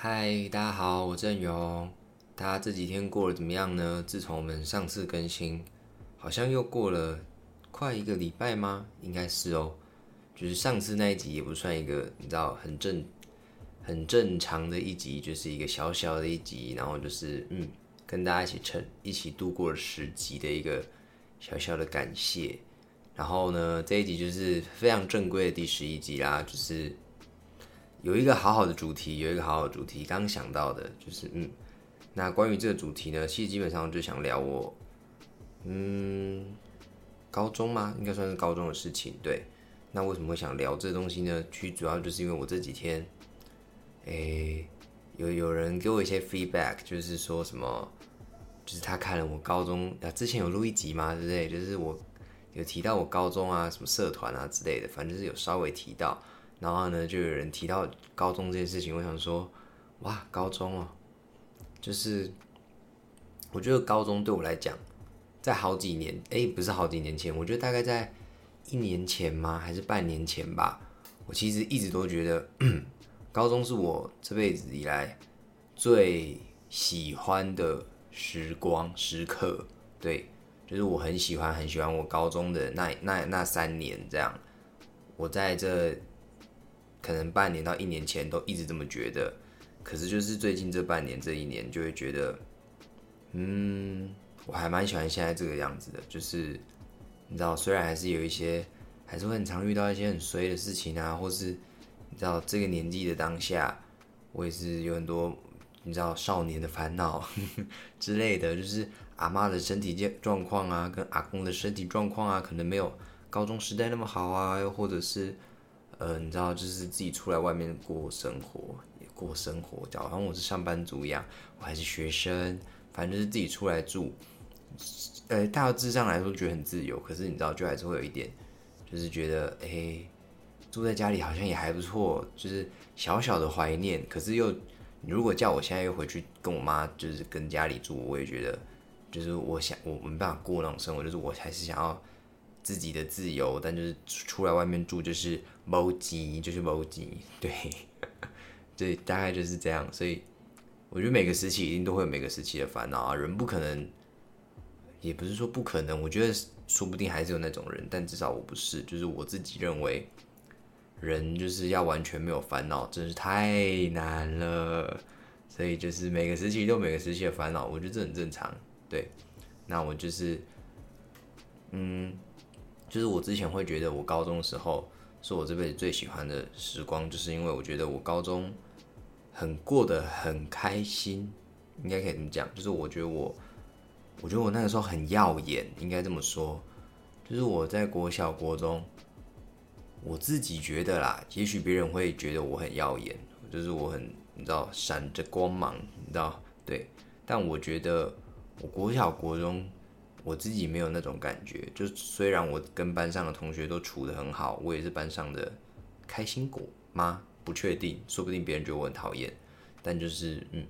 嗨，大家好，我郑勇。大家这几天过得怎么样呢？自从我们上次更新，好像又过了快一个礼拜吗？应该是哦。就是上次那一集也不算一个，你知道，很正、很正常的一集，就是一个小小的一集，然后就是嗯，跟大家一起成、一起度过了十集的一个小小的感谢。然后呢，这一集就是非常正规的第十一集啦，就是有一个好好的主题，有一个好好的主题，刚想到的，就是嗯。那关于这个主题呢，其实基本上就想聊我，嗯，高中吗？应该算是高中的事情。对，那为什么会想聊这东西呢？其实主要就是因为我这几天，诶，有有人给我一些 feedback，就是说什么，就是他看了我高中啊，之前有录一集吗？对不对？就是我有提到我高中啊，什么社团啊之类的，反正是有稍微提到。然后呢，就有人提到高中这件事情，我想说，哇，高中哦。就是，我觉得高中对我来讲，在好几年，哎，不是好几年前，我觉得大概在一年前吗？还是半年前吧？我其实一直都觉得，高中是我这辈子以来最喜欢的时光时刻。对，就是我很喜欢很喜欢我高中的那那那三年，这样。我在这可能半年到一年前都一直这么觉得。可是就是最近这半年这一年，就会觉得，嗯，我还蛮喜欢现在这个样子的。就是你知道，虽然还是有一些，还是会很常遇到一些很衰的事情啊，或是你知道这个年纪的当下，我也是有很多你知道少年的烦恼 之类的。就是阿妈的身体健状况啊，跟阿公的身体状况啊，可能没有高中时代那么好啊，又或者是呃，你知道，就是自己出来外面过生活。过生活，就好像我是上班族一样，我还是学生，反正就是自己出来住。呃，大致上来说觉得很自由，可是你知道，就还是会有一点，就是觉得，哎，住在家里好像也还不错，就是小小的怀念。可是又，你如果叫我现在又回去跟我妈，就是跟家里住，我也觉得，就是我想我没办法过那种生活，就是我还是想要自己的自由，但就是出来外面住就是谋吉，就是谋吉，对。对，大概就是这样，所以我觉得每个时期一定都会有每个时期的烦恼啊。人不可能，也不是说不可能，我觉得说不定还是有那种人，但至少我不是。就是我自己认为，人就是要完全没有烦恼，真是太难了。所以就是每个时期都有每个时期的烦恼，我觉得这很正常。对，那我就是，嗯，就是我之前会觉得我高中的时候是我这辈子最喜欢的时光，就是因为我觉得我高中。很过得很开心，应该可以这么讲。就是我觉得我，我觉得我那个时候很耀眼，应该这么说。就是我在国小、国中，我自己觉得啦，也许别人会觉得我很耀眼，就是我很你知道闪着光芒，你知道对。但我觉得我国小、国中，我自己没有那种感觉。就虽然我跟班上的同学都处得很好，我也是班上的开心果吗？不确定，说不定别人觉得我很讨厌，但就是嗯，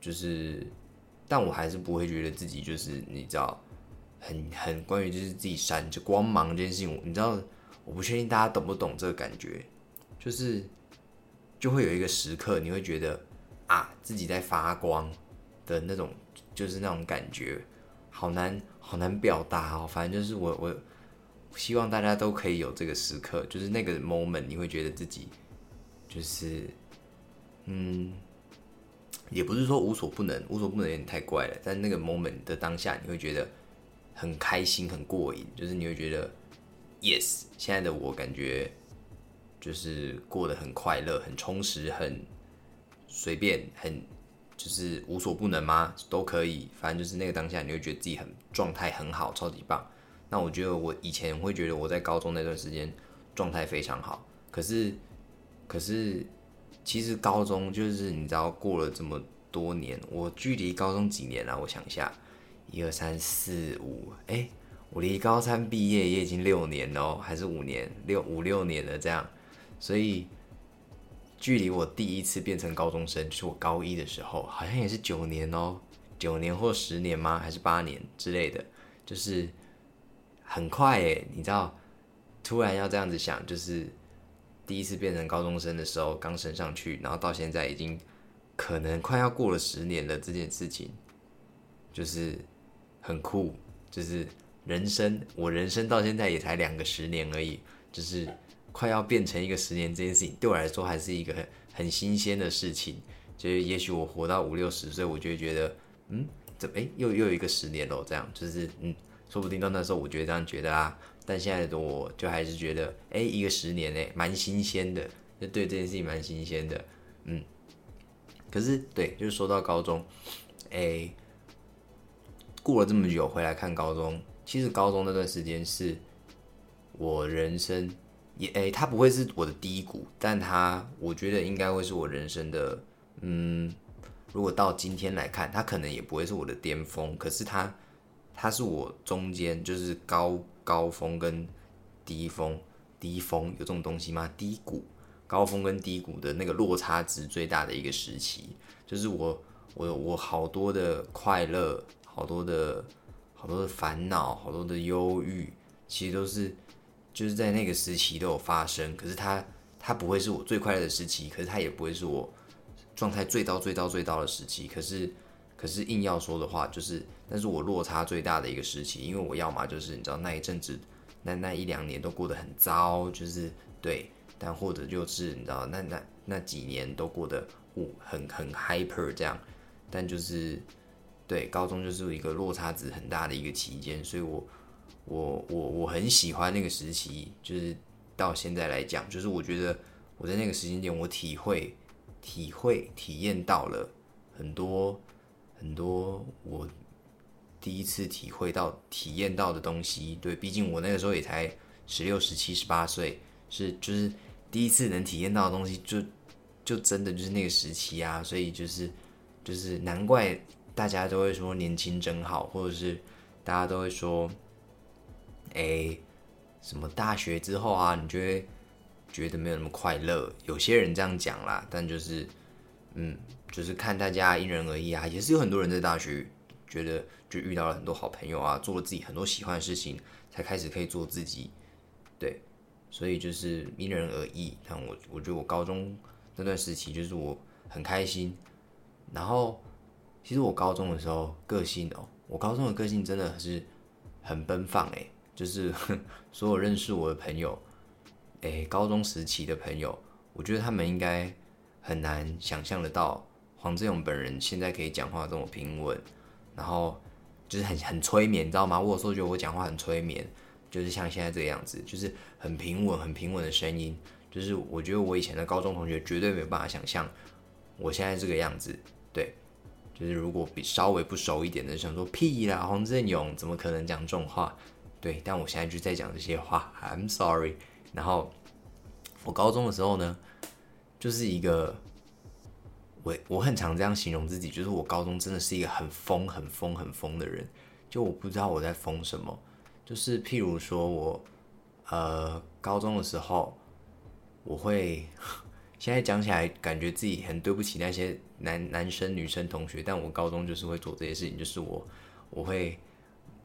就是，但我还是不会觉得自己就是你知道，很很关于就是自己闪着光芒这件事情，你知道，我不确定大家懂不懂这个感觉，就是就会有一个时刻，你会觉得啊自己在发光的那种，就是那种感觉，好难好难表达哦，反正就是我我希望大家都可以有这个时刻，就是那个 moment，你会觉得自己。就是，嗯，也不是说无所不能，无所不能有点太怪了。但那个 moment 的当下，你会觉得很开心、很过瘾。就是你会觉得，yes，现在的我感觉就是过得很快乐、很充实、很随便、很就是无所不能吗？都可以。反正就是那个当下，你会觉得自己很状态很好，超级棒。那我觉得我以前会觉得我在高中那段时间状态非常好，可是。可是，其实高中就是你知道过了这么多年，我距离高中几年了？我想一下，一二三四五，哎，我离高三毕业也已经六年了，还是五年？六五六年了这样，所以距离我第一次变成高中生，就是我高一的时候，好像也是九年哦，九年或十年吗？还是八年之类的？就是很快哎，你知道，突然要这样子想，就是。第一次变成高中生的时候，刚升上去，然后到现在已经可能快要过了十年了，这件事情就是很酷，就是人生，我人生到现在也才两个十年而已，就是快要变成一个十年这件事情，对我来说还是一个很很新鲜的事情。就是也许我活到五六十岁，我就会觉得，嗯，怎么哎又又有一个十年喽？这样就是嗯，说不定到那时候我觉得这样觉得啊，但现在的我就还是觉得，哎，一个十年哎，蛮新鲜的，就对这件事情蛮新鲜的，嗯。可是对，就是说到高中，哎，过了这么久回来看高中，其实高中那段时间是我人生也哎，它不会是我的低谷，但它我觉得应该会是我人生的。嗯，如果到今天来看，它可能也不会是我的巅峰，可是它，它是我中间就是高高峰跟低峰，低峰有这种东西吗？低谷、高峰跟低谷的那个落差值最大的一个时期，就是我我我好多的快乐，好多的好多的烦恼，好多的忧郁，其实都是就是在那个时期都有发生，可是它它不会是我最快乐的时期，可是它也不会是我。状态最糟、最糟、最糟的时期，可是，可是硬要说的话，就是，那是我落差最大的一个时期，因为我要么就是你知道那一阵子，那那一两年都过得很糟，就是对，但或者就是你知道那那那几年都过得我很很 hyper 这样，但就是对高中就是一个落差值很大的一个期间，所以我我我我很喜欢那个时期，就是到现在来讲，就是我觉得我在那个时间点我体会。体会、体验到了很多很多我第一次体会到、体验到的东西。对，毕竟我那个时候也才十六、十七、十八岁，是就是第一次能体验到的东西，就就真的就是那个时期啊。所以就是就是难怪大家都会说年轻真好，或者是大家都会说，哎，什么大学之后啊，你觉得？觉得没有那么快乐，有些人这样讲啦，但就是，嗯，就是看大家因人而异啊，也是有很多人在大学觉得就遇到了很多好朋友啊，做了自己很多喜欢的事情，才开始可以做自己，对，所以就是因人而异。但我我觉得我高中那段时期就是我很开心，然后其实我高中的时候个性哦，我高中的个性真的是很奔放诶，就是 所有认识我的朋友。诶，高中时期的朋友，我觉得他们应该很难想象得到黄志勇本人现在可以讲话这么平稳，然后就是很很催眠，你知道吗？我有时候觉得我讲话很催眠，就是像现在这个样子，就是很平稳、很平稳的声音。就是我觉得我以前的高中同学绝对没有办法想象我现在这个样子。对，就是如果比稍微不熟一点的，想说屁啦，黄振勇怎么可能讲这种话？对，但我现在就在讲这些话，I'm sorry。然后我高中的时候呢，就是一个我我很常这样形容自己，就是我高中真的是一个很疯、很疯、很疯的人。就我不知道我在疯什么，就是譬如说我呃高中的时候，我会 现在讲起来感觉自己很对不起那些男男生女生同学，但我高中就是会做这些事情，就是我我会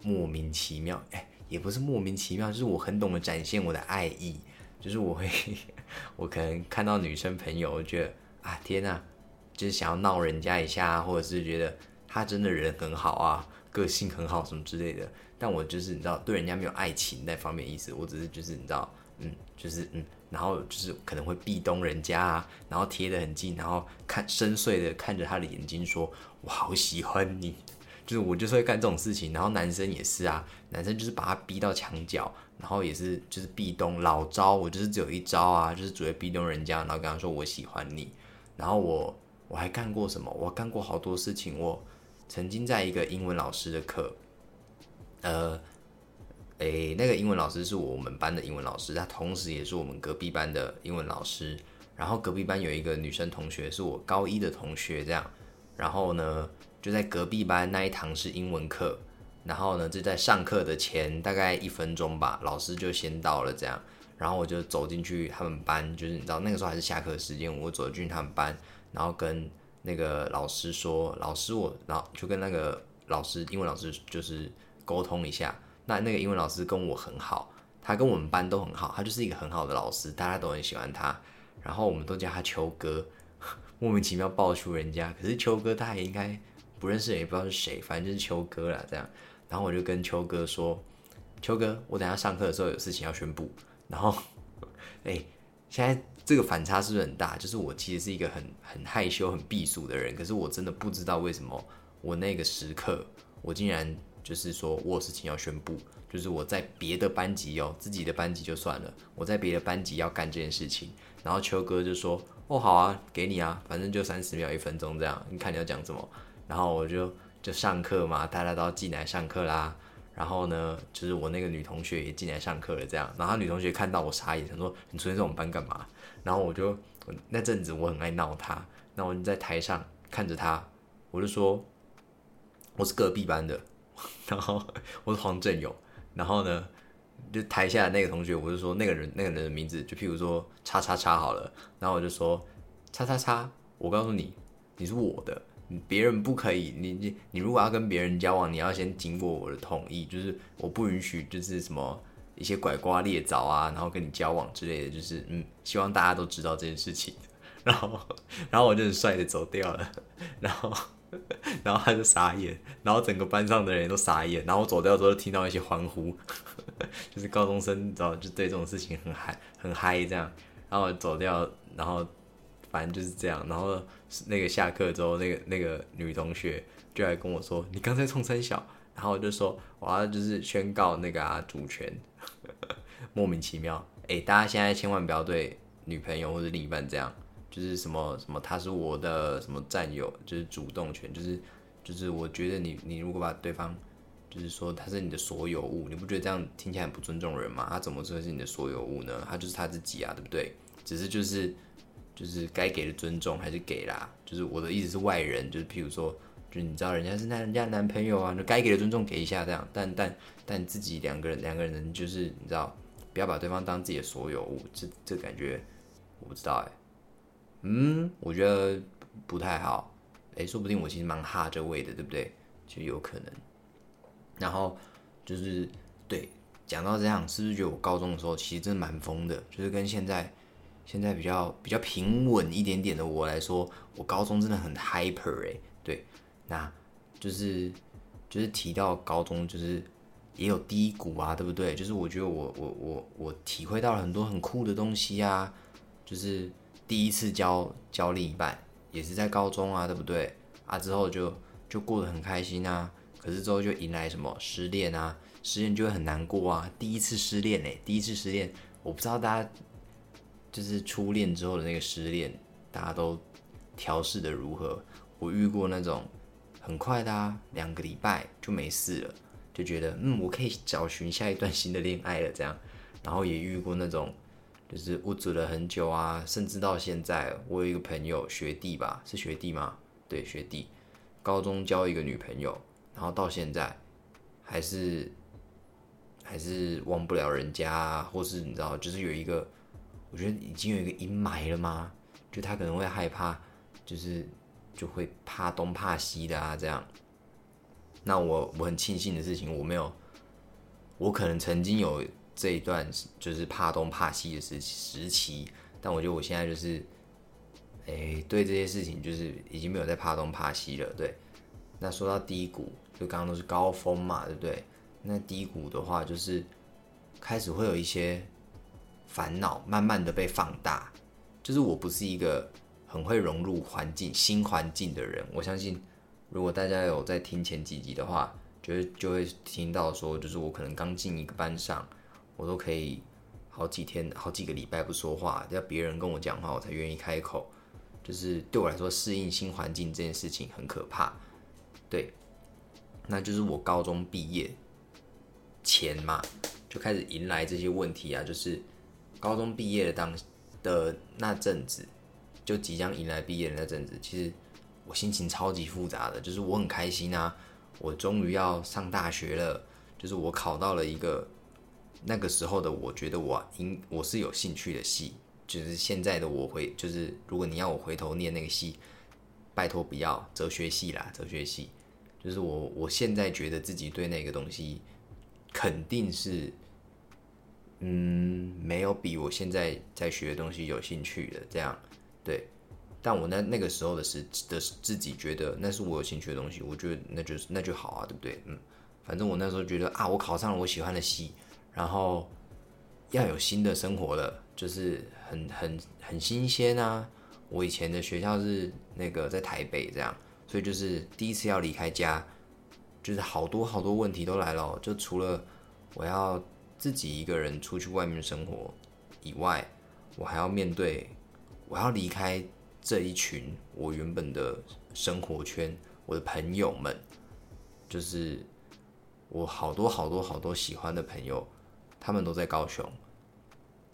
莫名其妙哎。也不是莫名其妙，就是我很懂得展现我的爱意，就是我会，我可能看到女生朋友，我觉得啊天呐，就是想要闹人家一下，或者是觉得他真的人很好啊，个性很好什么之类的。但我就是你知道，对人家没有爱情那方面意思，我只是就是你知道，嗯，就是嗯，然后就是可能会壁咚人家啊，然后贴得很近，然后看深邃的看着他的眼睛说，我好喜欢你。就是我就是会干这种事情，然后男生也是啊，男生就是把他逼到墙角，然后也是就是壁咚老招，我就是只有一招啊，就是只会壁咚人家，然后跟他说我喜欢你，然后我我还干过什么？我干过好多事情。我曾经在一个英文老师的课，呃，诶，那个英文老师是我们班的英文老师，他同时也是我们隔壁班的英文老师。然后隔壁班有一个女生同学是我高一的同学，这样，然后呢？就在隔壁班那一堂是英文课，然后呢，就在上课的前大概一分钟吧，老师就先到了，这样，然后我就走进去他们班，就是你知道那个时候还是下课时间，我走进他们班，然后跟那个老师说，老师我，然后就跟那个老师英文老师就是沟通一下，那那个英文老师跟我很好，他跟我们班都很好，他就是一个很好的老师，大家都很喜欢他，然后我们都叫他秋哥。莫名其妙爆出人家。可是秋哥他也应该不认识，也不知道是谁，反正就是秋哥啦。这样，然后我就跟秋哥说：“秋哥，我等下上课的时候有事情要宣布。”然后，哎，现在这个反差是不是很大？就是我其实是一个很很害羞、很避暑的人，可是我真的不知道为什么我那个时刻，我竟然就是说我有事情要宣布。就是我在别的班级哦，自己的班级就算了，我在别的班级要干这件事情，然后秋哥就说：“哦，好啊，给你啊，反正就三十秒、一分钟这样，你看你要讲什么。”然后我就就上课嘛，大家都要进来上课啦。然后呢，就是我那个女同学也进来上课了，这样。然后女同学看到我傻眼，她说：“你出现在我们班干嘛？”然后我就那阵子我很爱闹她，那我就在台上看着她，我就说：“我是隔壁班的。”然后我是黄振勇。然后呢，就台下的那个同学，我就说那个人那个人的名字，就譬如说叉叉叉好了。然后我就说叉叉叉，我告诉你，你是我的，别人不可以。你你你如果要跟别人交往，你要先经过我的同意，就是我不允许就是什么一些拐瓜裂枣啊，然后跟你交往之类的，就是嗯，希望大家都知道这件事情。然后然后我就很帅的走掉了，然后。然后他就傻眼，然后整个班上的人都傻眼，然后走掉之后听到一些欢呼，就是高中生，你知道，就对这种事情很嗨，很嗨这样。然后走掉，然后反正就是这样。然后那个下课之后，那个那个女同学就来跟我说：“你刚才冲三小。”然后我就说：“我要就是宣告那个啊主权。” 莫名其妙，哎，大家现在千万不要对女朋友或者另一半这样。就是什么什么，他是我的什么占有，就是主动权，就是就是我觉得你你如果把对方，就是说他是你的所有物，你不觉得这样听起来很不尊重人吗？他怎么说是你的所有物呢？他就是他自己啊，对不对？只是就是就是该给的尊重还是给啦。就是我的意思是外人，就是譬如说，就你知道人家是那人家男朋友啊，那该给的尊重给一下这样。但但但自己两个人两个人就是你知道，不要把对方当自己的所有物，这这感觉我不知道哎。嗯，我觉得不太好。哎，说不定我其实蛮哈这位的，对不对？就有可能。然后就是对，讲到这样，是不是觉得我高中的时候其实真的蛮疯的？就是跟现在现在比较比较平稳一点点的我来说，我高中真的很 hyper 哎。对，那就是就是提到高中，就是也有低谷啊，对不对？就是我觉得我我我我体会到了很多很酷的东西啊，就是。第一次交交另一半也是在高中啊，对不对啊？之后就就过得很开心啊。可是之后就迎来什么失恋啊？失恋就会很难过啊。第一次失恋嘞，第一次失恋，我不知道大家就是初恋之后的那个失恋，大家都调试的如何？我遇过那种很快的啊，两个礼拜就没事了，就觉得嗯，我可以找寻下一段新的恋爱了这样。然后也遇过那种。就是物质了很久啊，甚至到现在，我有一个朋友学弟吧，是学弟吗？对，学弟，高中交一个女朋友，然后到现在还是还是忘不了人家，或是你知道，就是有一个，我觉得已经有一个阴霾了吗？就他可能会害怕，就是就会怕东怕西的啊，这样。那我我很庆幸的事情，我没有，我可能曾经有。这一段就是怕东怕西的时时期，但我觉得我现在就是，哎，对这些事情就是已经没有在怕东怕西了。对，那说到低谷，就刚刚都是高峰嘛，对不对？那低谷的话，就是开始会有一些烦恼，慢慢的被放大。就是我不是一个很会融入环境、新环境的人。我相信，如果大家有在听前几集的话，就会就会听到说，就是我可能刚进一个班上。我都可以好几天、好几个礼拜不说话，要别人跟我讲话，我才愿意开口。就是对我来说，适应新环境这件事情很可怕。对，那就是我高中毕业前嘛，就开始迎来这些问题啊。就是高中毕业的当的那阵子，就即将迎来毕业的那阵子，其实我心情超级复杂的。就是我很开心啊，我终于要上大学了，就是我考到了一个。那个时候的我觉得我应我是有兴趣的戏，就是现在的我会就是如果你要我回头念那个戏，拜托不要哲学系啦，哲学系，就是我我现在觉得自己对那个东西肯定是，嗯，没有比我现在在学的东西有兴趣的这样，对，但我那那个时候的时的自己觉得那是我有兴趣的东西，我觉得那就是那就好啊，对不对？嗯，反正我那时候觉得啊，我考上了我喜欢的系，然后要有新的生活了，就是很很很新鲜啊。我以前的学校是那个在台北这样，所以就是第一次要离开家，就是好多好多问题都来了，就除了我要自己一个人出去外面生活以外，我还要面对。我要离开这一群我原本的生活圈，我的朋友们，就是我好多好多好多喜欢的朋友，他们都在高雄，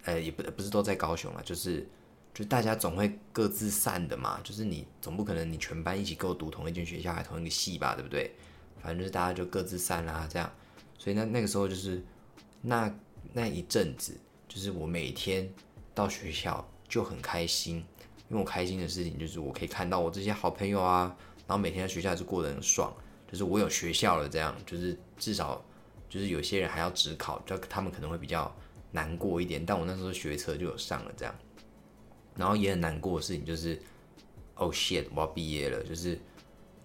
呃，也不不是都在高雄啊，就是就大家总会各自散的嘛，就是你总不可能你全班一起跟我读同一间学校，还同一个系吧，对不对？反正就是大家就各自散啦，这样，所以那那个时候就是那那一阵子，就是我每天到学校。就很开心，因为我开心的事情就是我可以看到我这些好朋友啊，然后每天在学校是过得很爽，就是我有学校了，这样就是至少就是有些人还要只考，就他们可能会比较难过一点，但我那时候学车就有上了这样，然后也很难过的事情就是，Oh shit，我要毕业了，就是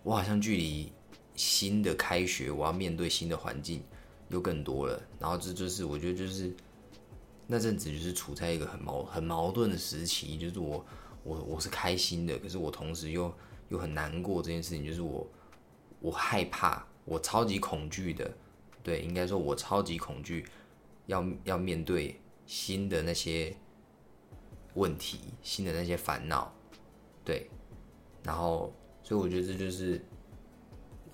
我好像距离新的开学，我要面对新的环境又更多了，然后这就是我觉得就是。那阵子就是处在一个很矛很矛盾的时期，就是我我我是开心的，可是我同时又又很难过这件事情，就是我我害怕，我超级恐惧的，对，应该说我超级恐惧要要面对新的那些问题，新的那些烦恼，对，然后所以我觉得这就是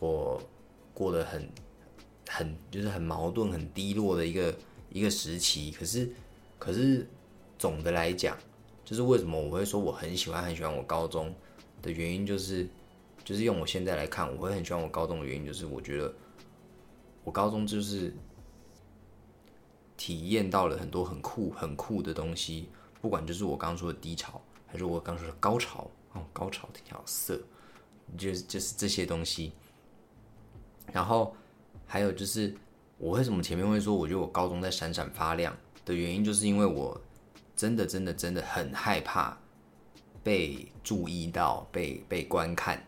我过得很很就是很矛盾、很低落的一个一个时期，可是。可是总的来讲，就是为什么我会说我很喜欢很喜欢我高中的原因，就是就是用我现在来看，我会很喜欢我高中的原因，就是我觉得我高中就是体验到了很多很酷很酷的东西，不管就是我刚刚说的低潮，还是我刚说的高潮哦，高潮挺好色，就是就是这些东西。然后还有就是我为什么前面会说，我觉得我高中在闪闪发亮。的原因就是因为我真的真的真的很害怕被注意到、被被观看，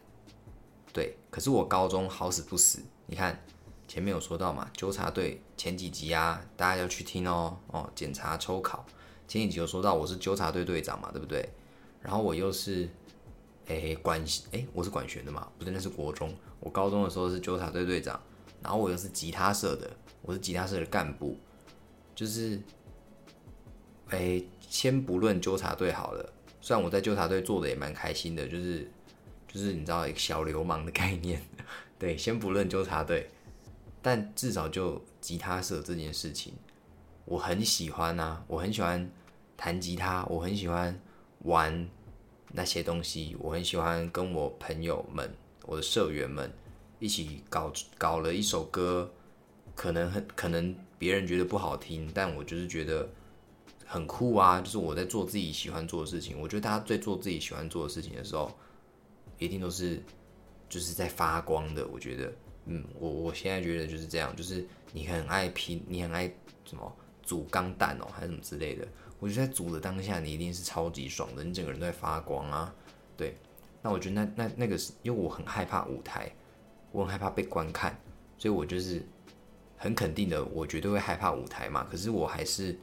对。可是我高中好死不死，你看前面有说到嘛，纠察队前几集啊，大家要去听哦哦。检查抽考前几集有说到我是纠察队队长嘛，对不对？然后我又是诶管诶，我是管弦的嘛，不对，那是国中。我高中的时候是纠察队队长，然后我又是吉他社的，我是吉他社的干部，就是。哎，先不论纠察队好了，虽然我在纠察队做的也蛮开心的，就是就是你知道一个小流氓的概念，对，先不论纠察队，但至少就吉他社这件事情，我很喜欢啊，我很喜欢弹吉他，我很喜欢玩那些东西，我很喜欢跟我朋友们、我的社员们一起搞搞了一首歌，可能很可能别人觉得不好听，但我就是觉得。很酷啊！就是我在做自己喜欢做的事情。我觉得大家在做自己喜欢做的事情的时候，一定都是就是在发光的。我觉得，嗯，我我现在觉得就是这样，就是你很爱拼，你很爱什么煮钢蛋哦，还是什么之类的。我觉得在煮的当下，你一定是超级爽的，你整个人都在发光啊。对，那我觉得那那那个是因为我很害怕舞台，我很害怕被观看，所以我就是很肯定的，我绝对会害怕舞台嘛。可是我还是。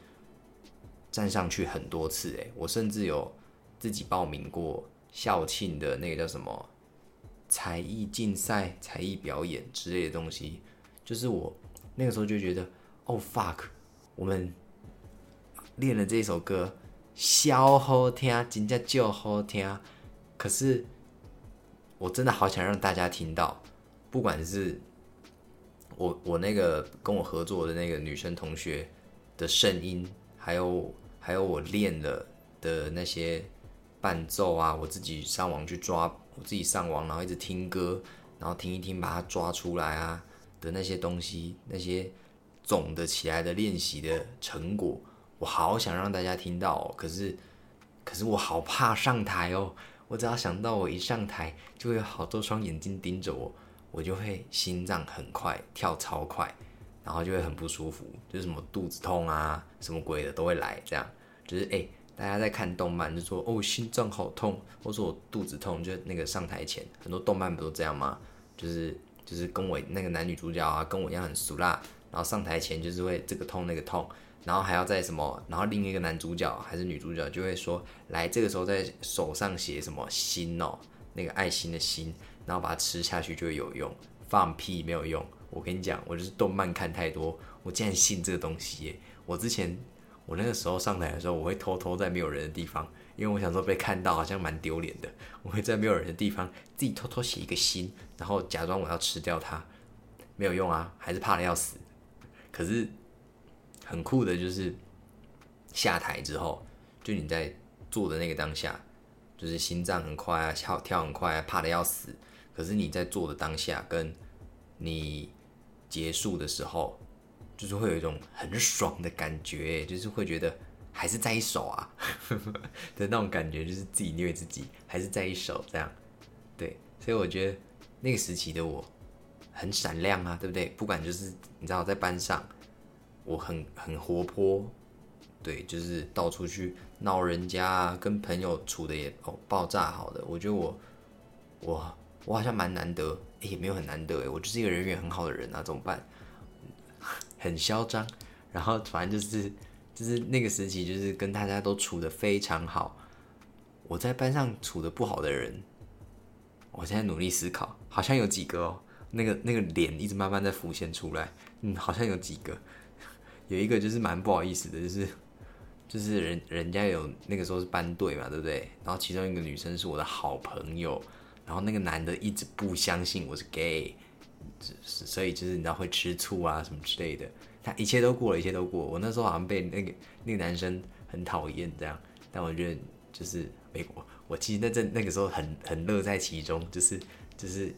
站上去很多次，诶，我甚至有自己报名过校庆的那个叫什么才艺竞赛、才艺表演之类的东西。就是我那个时候就觉得，哦 fuck，我们练了这首歌，超好听，真的就好听。可是我真的好想让大家听到，不管是我我那个跟我合作的那个女生同学的声音，还有。还有我练了的那些伴奏啊，我自己上网去抓，我自己上网，然后一直听歌，然后听一听，把它抓出来啊的那些东西，那些总的起来的练习的成果，我好想让大家听到。哦。可是，可是我好怕上台哦。我只要想到我一上台，就会有好多双眼睛盯着我，我就会心脏很快跳超快。然后就会很不舒服，就是什么肚子痛啊，什么鬼的都会来。这样就是哎，大家在看动漫就说哦心脏好痛，或者说我肚子痛，就那个上台前很多动漫不都这样吗？就是就是跟我那个男女主角啊，跟我一样很俗辣，然后上台前就是会这个痛那个痛，然后还要在什么，然后另一个男主角还是女主角就会说来这个时候在手上写什么心哦，那个爱心的心，然后把它吃下去就会有用，放屁没有用。我跟你讲，我就是动漫看太多，我竟然信这个东西耶！我之前我那个时候上台的时候，我会偷偷在没有人的地方，因为我想说被看到好像蛮丢脸的，我会在没有人的地方自己偷偷写一个心，然后假装我要吃掉它，没有用啊，还是怕的要死。可是很酷的就是下台之后，就你在做的那个当下，就是心脏很快啊，跳跳很快啊，怕的要死。可是你在做的当下，跟你。结束的时候，就是会有一种很爽的感觉，就是会觉得还是在一手啊 的那种感觉，就是自己虐自己，还是在一手这样。对，所以我觉得那个时期的我很闪亮啊，对不对？不管就是你知道在班上，我很很活泼，对，就是到处去闹人家，跟朋友处的也哦爆炸好的。我觉得我我我好像蛮难得。也没有很难得诶，我就是一个人缘很好的人啊，怎么办？很嚣张，然后反正就是就是那个时期，就是跟大家都处的非常好。我在班上处的不好的人，我现在努力思考，好像有几个哦，那个那个脸一直慢慢在浮现出来，嗯，好像有几个，有一个就是蛮不好意思的，就是就是人人家有那个时候是班队嘛，对不对？然后其中一个女生是我的好朋友。然后那个男的一直不相信我是 gay，所以就是你知道会吃醋啊什么之类的。他一切都过了，一切都过。我那时候好像被那个那个男生很讨厌这样，但我觉得就是美国，我其实那阵那个时候很很乐在其中，就是就是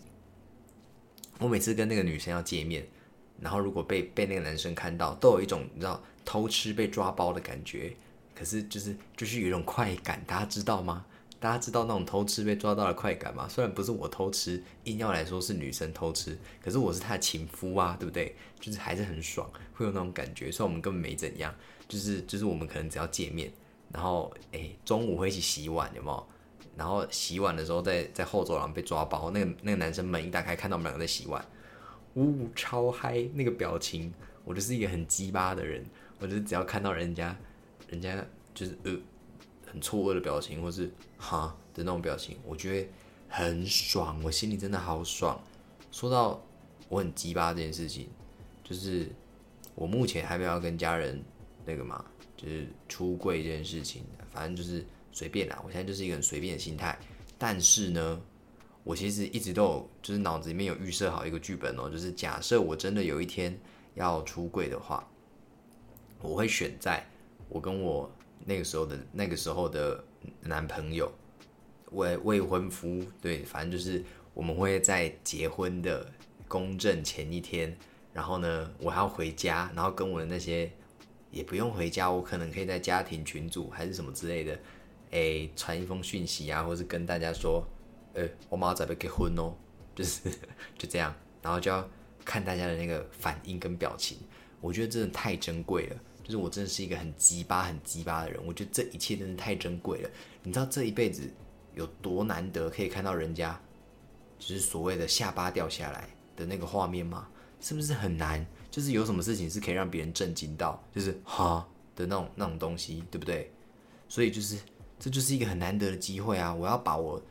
我每次跟那个女生要见面，然后如果被被那个男生看到，都有一种你知道偷吃被抓包的感觉，可是就是就是有一种快感，大家知道吗？大家知道那种偷吃被抓到的快感吗？虽然不是我偷吃，硬要来说是女生偷吃，可是我是她的情夫啊，对不对？就是还是很爽，会有那种感觉。虽然我们根本没怎样，就是就是我们可能只要见面，然后哎中午会一起洗碗，有没有？然后洗碗的时候在在后走廊被抓包，那个那个男生门一打开看到我们两个在洗碗，呜超嗨，那个表情，我就是一个很鸡巴的人，我就是只要看到人家，人家就是呃。很错愕的表情，或是哈的那种表情，我觉得很爽，我心里真的好爽。说到我很鸡巴这件事情，就是我目前还没有要跟家人那个嘛，就是出柜这件事情，反正就是随便啦。我现在就是一个很随便的心态。但是呢，我其实一直都有，就是脑子里面有预设好一个剧本哦，就是假设我真的有一天要出柜的话，我会选在我跟我。那个时候的那个时候的男朋友，未未婚夫，对，反正就是我们会在结婚的公证前一天，然后呢，我还要回家，然后跟我的那些也不用回家，我可能可以在家庭群组还是什么之类的，哎，传一封讯息啊，或是跟大家说，呃，我马上准备结婚哦，就是就这样，然后就要看大家的那个反应跟表情，我觉得真的太珍贵了。就是我真的是一个很鸡巴、很鸡巴的人，我觉得这一切真的太珍贵了。你知道这一辈子有多难得可以看到人家，就是所谓的下巴掉下来的那个画面吗？是不是很难？就是有什么事情是可以让别人震惊到，就是哈的那种那种东西，对不对？所以就是这就是一个很难得的机会啊！我要把我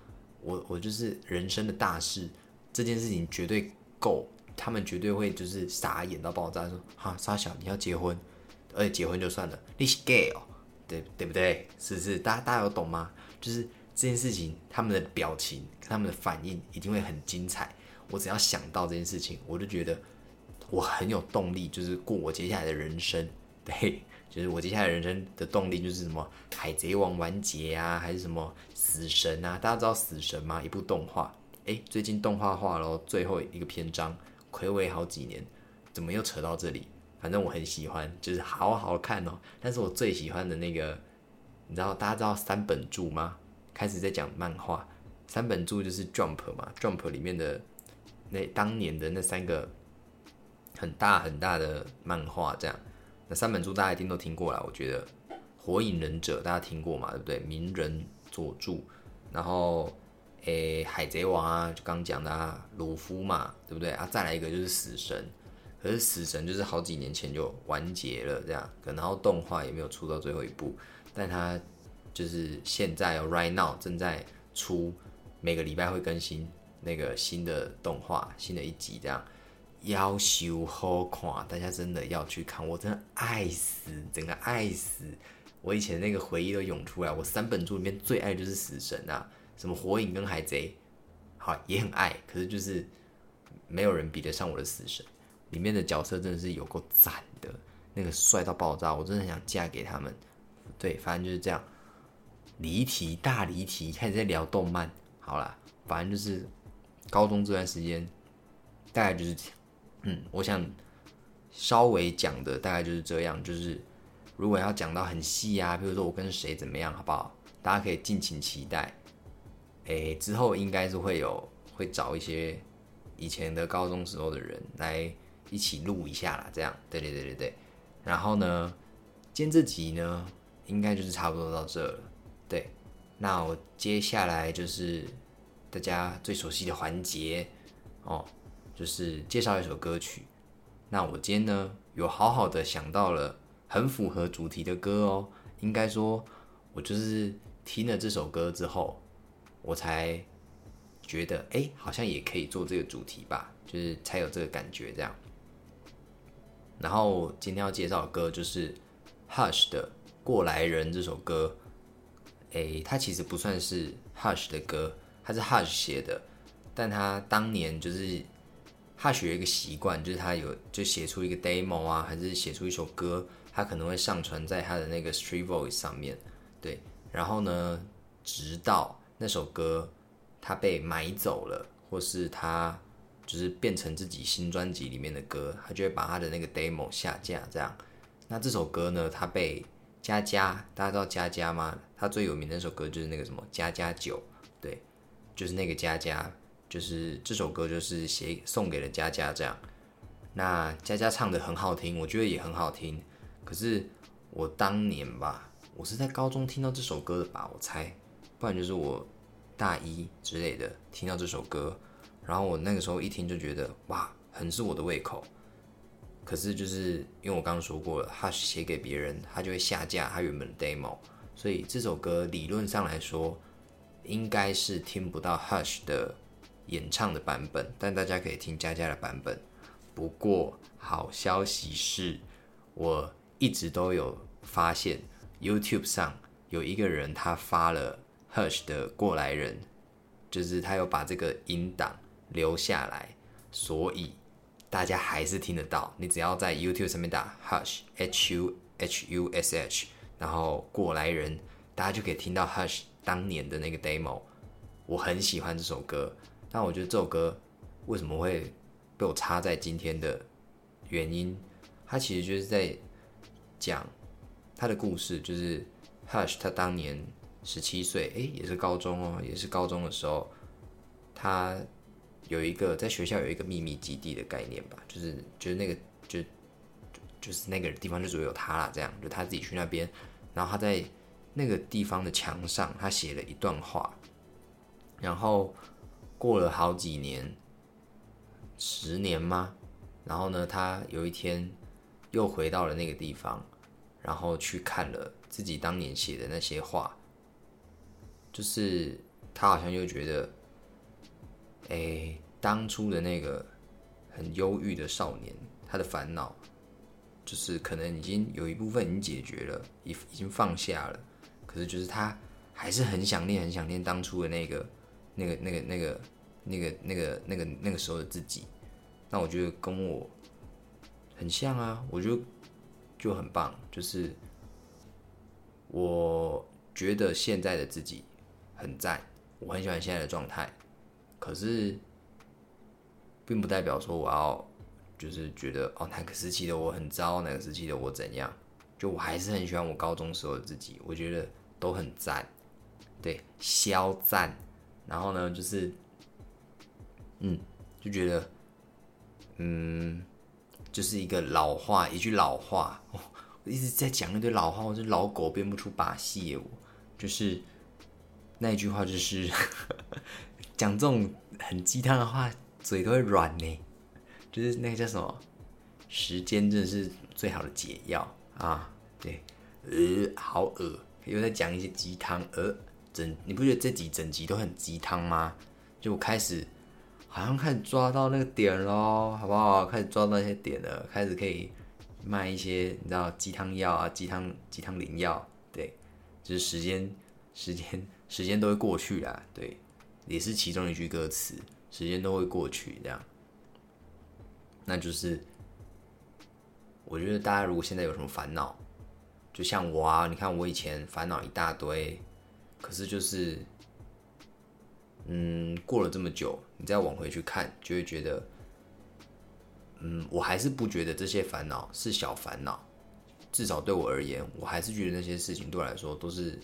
我我就是人生的大事这件事情绝对够，他们绝对会就是傻眼到爆炸，说哈沙小你要结婚。而且结婚就算了，你是 gay 哦，对对不对？是不是？大家大家有懂吗？就是这件事情，他们的表情、他们的反应一定会很精彩。我只要想到这件事情，我就觉得我很有动力，就是过我接下来的人生。对，就是我接下来人生的动力就是什么海贼王完结啊，还是什么死神啊？大家知道死神吗？一部动画，哎，最近动画化了，最后一个篇章，暌违好几年，怎么又扯到这里？反正我很喜欢，就是好好看哦。但是我最喜欢的那个，你知道大家知道三本柱吗？开始在讲漫画，三本柱就是 Jump 嘛，Jump 里面的那当年的那三个很大很大的漫画，这样。那三本柱大家一定都听过了，我觉得《火影忍者大家听过嘛，对不对？鸣人佐助，然后诶海贼王啊，就刚讲的啊，鲁夫嘛，对不对啊？再来一个就是死神，可是死神就是好几年前就完结了这样，然后动画也没有出到最后一部，但他就是现在，right now 正在出，每个礼拜会更新那个新的动画，新的一集这样。要求好看，大家真的要去看，我真的爱死，整个爱死，我以前那个回忆都涌出来。我三本书里面最爱就是死神啊，什么火影跟海贼，好也很爱，可是就是没有人比得上我的死神。里面的角色真的是有够赞的，那个帅到爆炸，我真的很想嫁给他们。对，反正就是这样，离题大离题，开始在聊动漫。好啦，反正就是高中这段时间，大概就是。嗯，我想稍微讲的大概就是这样，就是如果要讲到很细啊，比如说我跟谁怎么样，好不好？大家可以尽情期待。诶，之后应该是会有会找一些以前的高中时候的人来一起录一下啦，这样。对对对对对。然后呢，今天这集呢，应该就是差不多到这了。对，那我接下来就是大家最熟悉的环节哦。就是介绍一首歌曲，那我今天呢有好好的想到了很符合主题的歌哦。应该说，我就是听了这首歌之后，我才觉得哎，好像也可以做这个主题吧，就是才有这个感觉这样。然后今天要介绍的歌就是 Hush 的《过来人》这首歌。哎，它其实不算是 Hush 的歌，它是 Hush 写的，但他当年就是。Hush 有一个习惯，就是他有就写出一个 demo 啊，还是写出一首歌，他可能会上传在他的那个 Street Voice 上面，对。然后呢，直到那首歌他被买走了，或是他就是变成自己新专辑里面的歌，他就会把他的那个 demo 下架。这样，那这首歌呢，他被佳佳，大家知道佳佳吗？他最有名的那首歌就是那个什么佳佳酒，对，就是那个佳佳。就是这首歌，就是写送给了佳佳这样。那佳佳唱的很好听，我觉得也很好听。可是我当年吧，我是在高中听到这首歌的吧，我猜，不然就是我大一之类的听到这首歌。然后我那个时候一听就觉得哇，很是我的胃口。可是就是因为我刚刚说过了，他写给别人，他就会下架他原本的 demo，所以这首歌理论上来说，应该是听不到 Hush 的。演唱的版本，但大家可以听佳佳的版本。不过好消息是，我一直都有发现 YouTube 上有一个人他发了 Hush 的过来人，就是他有把这个音档留下来，所以大家还是听得到。你只要在 YouTube 上面打 Hush H U H U S H，然后过来人，大家就可以听到 Hush 当年的那个 demo。我很喜欢这首歌。但我觉得这首歌为什么会被我插在今天的原因，它其实就是在讲他的故事，就是 Hush 他当年十七岁，哎，也是高中哦，也是高中的时候，他有一个在学校有一个秘密基地的概念吧，就是就是那个就就是那个地方就只有他了，这样就他自己去那边，然后他在那个地方的墙上，他写了一段话，然后。过了好几年，十年吗？然后呢，他有一天又回到了那个地方，然后去看了自己当年写的那些话，就是他好像又觉得，哎，当初的那个很忧郁的少年，他的烦恼就是可能已经有一部分已经解决了，已已经放下了，可是就是他还是很想念，很想念当初的那个，那个，那个，那个。那个、那个、那个、那个时候的自己，那我觉得跟我很像啊，我觉得就很棒。就是我觉得现在的自己很赞，我很喜欢现在的状态。可是，并不代表说我要就是觉得哦，哪个时期的我很糟，哪个时期的我怎样。就我还是很喜欢我高中时候的自己，我觉得都很赞，对，肖赞。然后呢，就是。嗯，就觉得，嗯，就是一个老话，一句老话，我 一直在讲那堆老话，我是老狗变不出把戏，我就是那一句话，就是讲这种很鸡汤的话，嘴都会软呢。就是那个叫什么，时间真的是最好的解药啊！对，呃，好恶，又在讲一些鸡汤，呃，整你不觉得这几整集都很鸡汤吗？就开始好像开始抓到那个点喽，好不好？开始抓到那些点了，开始可以卖一些你知道鸡汤药啊，鸡汤鸡汤灵药，对，就是时间时间时间都会过去啦，对，也是其中一句歌词，时间都会过去这样。那就是，我觉得大家如果现在有什么烦恼，就像我啊，你看我以前烦恼一大堆，可是就是，嗯，过了这么久，你再往回去看，就会觉得，嗯，我还是不觉得这些烦恼是小烦恼，至少对我而言，我还是觉得那些事情对我来说都是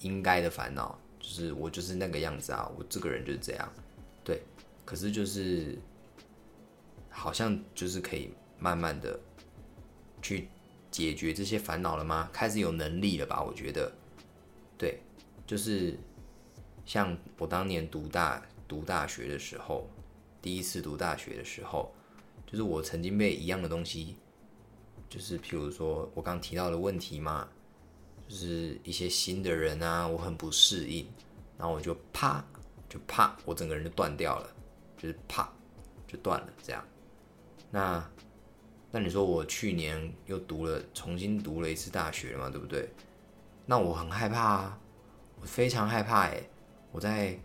应该的烦恼，就是我就是那个样子啊，我这个人就是这样，对，可是就是。好像就是可以慢慢的去解决这些烦恼了吗？开始有能力了吧？我觉得，对，就是像我当年读大读大学的时候，第一次读大学的时候，就是我曾经被一样的东西，就是譬如说我刚提到的问题嘛，就是一些新的人啊，我很不适应，然后我就啪就啪，我整个人就断掉了，就是啪就断了这样。那，那你说我去年又读了，重新读了一次大学嘛，对不对？那我很害怕啊，我非常害怕哎！我在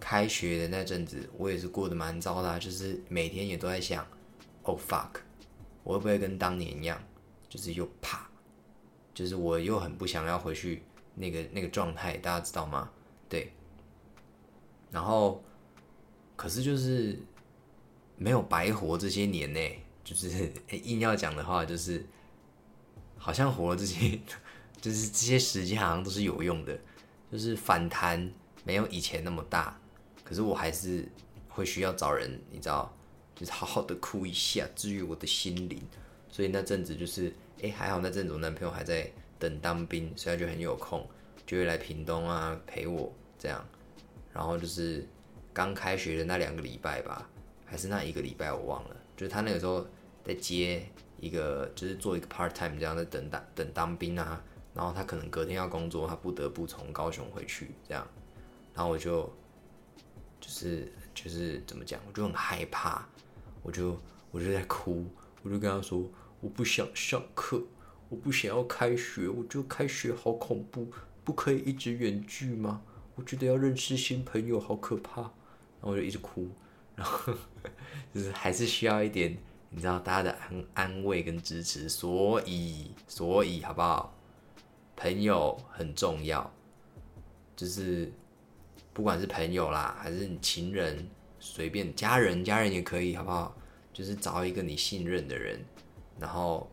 开学的那阵子，我也是过得蛮糟的，就是每天也都在想，Oh fuck，我会不会跟当年一样，就是又怕，就是我又很不想要回去那个那个状态，大家知道吗？对。然后，可是就是。没有白活这些年呢，就是 硬要讲的话，就是好像活了这些，就是这些时间好像都是有用的，就是反弹没有以前那么大，可是我还是会需要找人，你知道，就是好好的哭一下，治愈我的心灵。所以那阵子就是，哎，还好那阵子我男朋友还在等当兵，所以他就很有空，就会来屏东啊陪我这样。然后就是刚开学的那两个礼拜吧。还是那一个礼拜，我忘了。就是他那个时候在接一个，就是做一个 part time 这样在等当等当兵啊。然后他可能隔天要工作，他不得不从高雄回去这样。然后我就就是就是怎么讲，我就很害怕，我就我就在哭，我就跟他说，我不想上课，我不想要开学，我觉得开学好恐怖，不可以一直远距吗？我觉得要认识新朋友好可怕。然后我就一直哭。然后 就是还是需要一点，你知道大家的安安慰跟支持，所以所以好不好？朋友很重要，就是不管是朋友啦，还是你情人，随便家人，家人也可以，好不好？就是找一个你信任的人，然后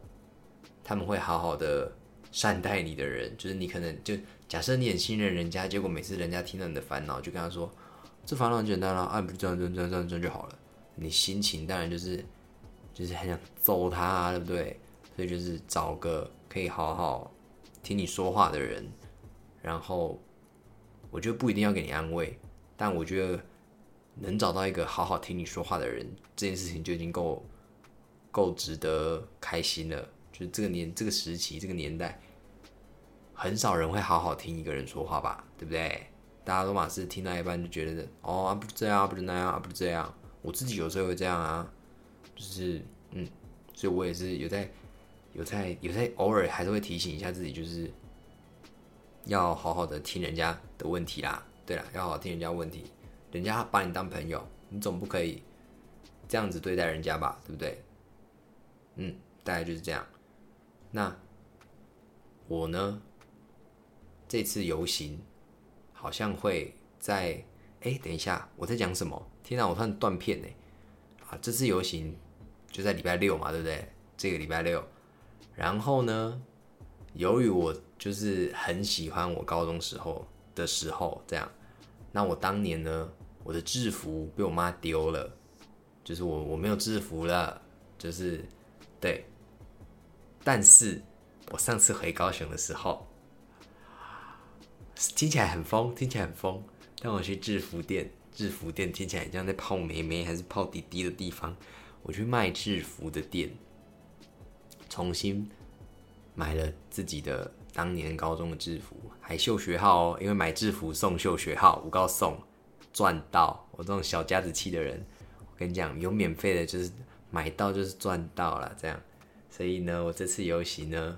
他们会好好的善待你的人，就是你可能就假设你很信任人家，结果每次人家听到你的烦恼，就跟他说。这烦恼很简单啦，啊，不这样这样这样这样这样就好了。你心情当然就是就是很想揍他，啊对不对？所以就是找个可以好好听你说话的人，然后我觉得不一定要给你安慰，但我觉得能找到一个好好听你说话的人，这件事情就已经够够值得开心了。就是这个年这个时期这个年代，很少人会好好听一个人说话吧，对不对？大家都嘛是听到一半就觉得哦，啊不是这样，不是那样，不是这样。我自己有时候会这样啊，就是嗯，所以我也是有在有在有在偶尔还是会提醒一下自己，就是要好好的听人家的问题啦。对啦，要好好听人家问题，人家把你当朋友，你总不可以这样子对待人家吧？对不对？嗯，大概就是这样。那我呢，这次游行。好像会在哎，等一下，我在讲什么？天哪，我突然断片呢！啊，这次游行就在礼拜六嘛，对不对？这个礼拜六。然后呢，由于我就是很喜欢我高中时候的时候这样，那我当年呢，我的制服被我妈丢了，就是我我没有制服了，就是对。但是我上次回高雄的时候，听起来很疯，听起来很疯。但我去制服店，制服店听起来像在泡妹妹还是泡弟弟的地方。我去卖制服的店，重新买了自己的当年高中的制服，还秀学号哦。因为买制服送秀学号，我告送赚到。我这种小家子气的人，我跟你讲，有免费的，就是买到就是赚到了。这样，所以呢，我这次游行呢，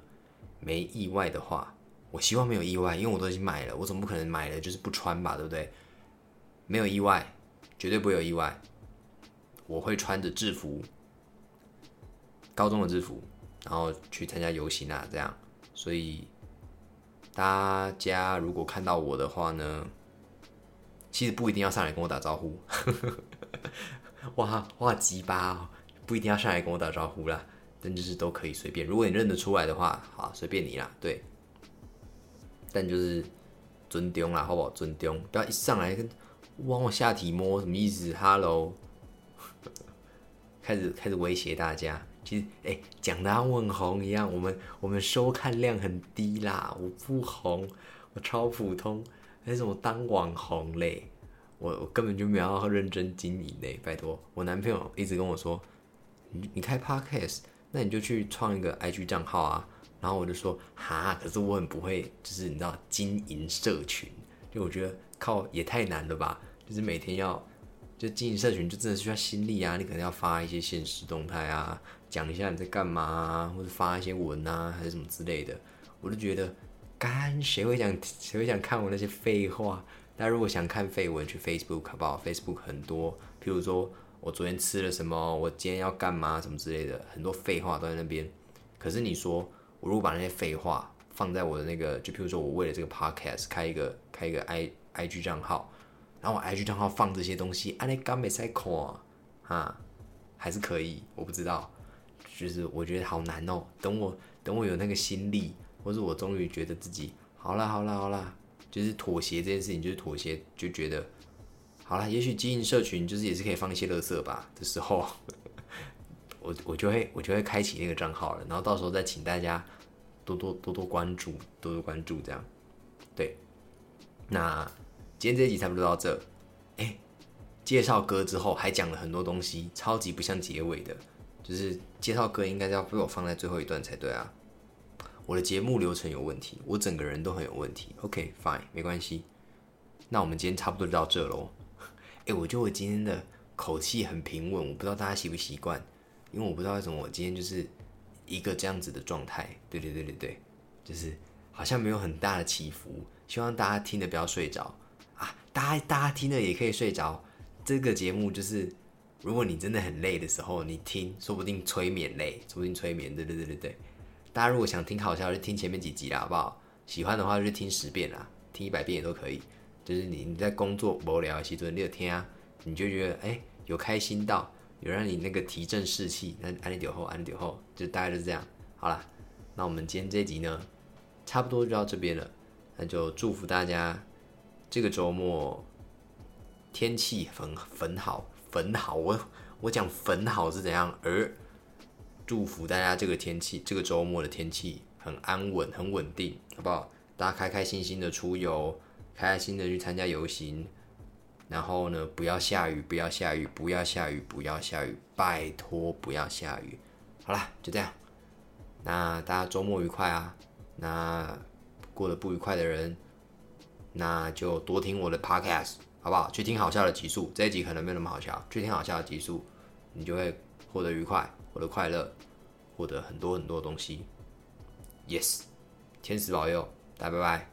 没意外的话，我希望没有意外，因为我都已经买了，我总不可能买了就是不穿吧，对不对？没有意外，绝对不会有意外。我会穿着制服，高中的制服，然后去参加游行啊，这样。所以大家如果看到我的话呢，其实不一定要上来跟我打招呼。哇哇鸡巴，不一定要上来跟我打招呼啦，但就是都可以随便。如果你认得出来的话，好随便你啦，对。但就是尊重啦，好不好？尊重，不要一上来跟往我下体摸，什么意思？Hello。开始开始威胁大家，其实哎，讲的像我很红一样，我们我们收看量很低啦，我不红，我超普通，还什么当网红嘞？我我根本就没有认真经营嘞，拜托，我男朋友一直跟我说，你你开 podcast，那你就去创一个 IG 账号啊，然后我就说哈，可是我很不会，就是你知道经营社群，就我觉得靠也太难了吧，就是每天要。就经营社群就真的需要心力啊！你可能要发一些现实动态啊，讲一下你在干嘛啊，或者发一些文啊，还是什么之类的。我就觉得，干谁会想谁会想看我那些废话？大家如果想看废文，去 Facebook 好不好？Facebook 很多，譬如说我昨天吃了什么，我今天要干嘛，什么之类的，很多废话都在那边。可是你说，我如果把那些废话放在我的那个，就譬如说我为了这个 Podcast 开一个开一个 I IG 账号。然后我 IG 账号放这些东西，啊，你敢没在看啊？还是可以，我不知道，就是我觉得好难哦。等我等我有那个心力，或者我终于觉得自己好了好了好了，就是妥协这件事情，就是妥协，就觉得好了。也许经营社群就是也是可以放一些乐色吧的时候，我我就会我就会开启那个账号了。然后到时候再请大家多多多多关注，多多关注这样。对，那。今天这集差不多到这，哎，介绍歌之后还讲了很多东西，超级不像结尾的，就是介绍歌应该要被我放在最后一段才对啊。我的节目流程有问题，我整个人都很有问题。OK，fine，没关系。那我们今天差不多就到这喽。哎，我觉得我今天的口气很平稳，我不知道大家习不习惯，因为我不知道为什么我今天就是一个这样子的状态。对对对对对，就是好像没有很大的起伏，希望大家听的不要睡着啊。大家大家听了也可以睡着。这个节目就是，如果你真的很累的时候，你听，说不定催眠累，说不定催眠。对对对对对。大家如果想听好笑，就听前面几集啦，好不好？喜欢的话就听十遍啦，听一百遍也都可以。就是你你在工作无聊的时候，你有听啊，你就觉得哎有开心到，有让你那个提振士气，那安利酒后安利酒后，就大概就是这样。好了，那我们今天这集呢，差不多就到这边了，那就祝福大家。这个周末天气很很好，很好。我我讲很好是怎样？而祝福大家这个天气，这个周末的天气很安稳，很稳定，好不好？大家开开心心的出游，开开心的去参加游行。然后呢，不要下雨，不要下雨，不要下雨，不要下雨，拜托不要下雨。好了，就这样。那大家周末愉快啊！那过得不愉快的人。那就多听我的 podcast，好不好？去听好笑的集数，这一集可能没有那么好笑，去听好笑的集数，你就会获得愉快，获得快乐，获得很多很多东西。Yes，天使保佑，大家拜拜。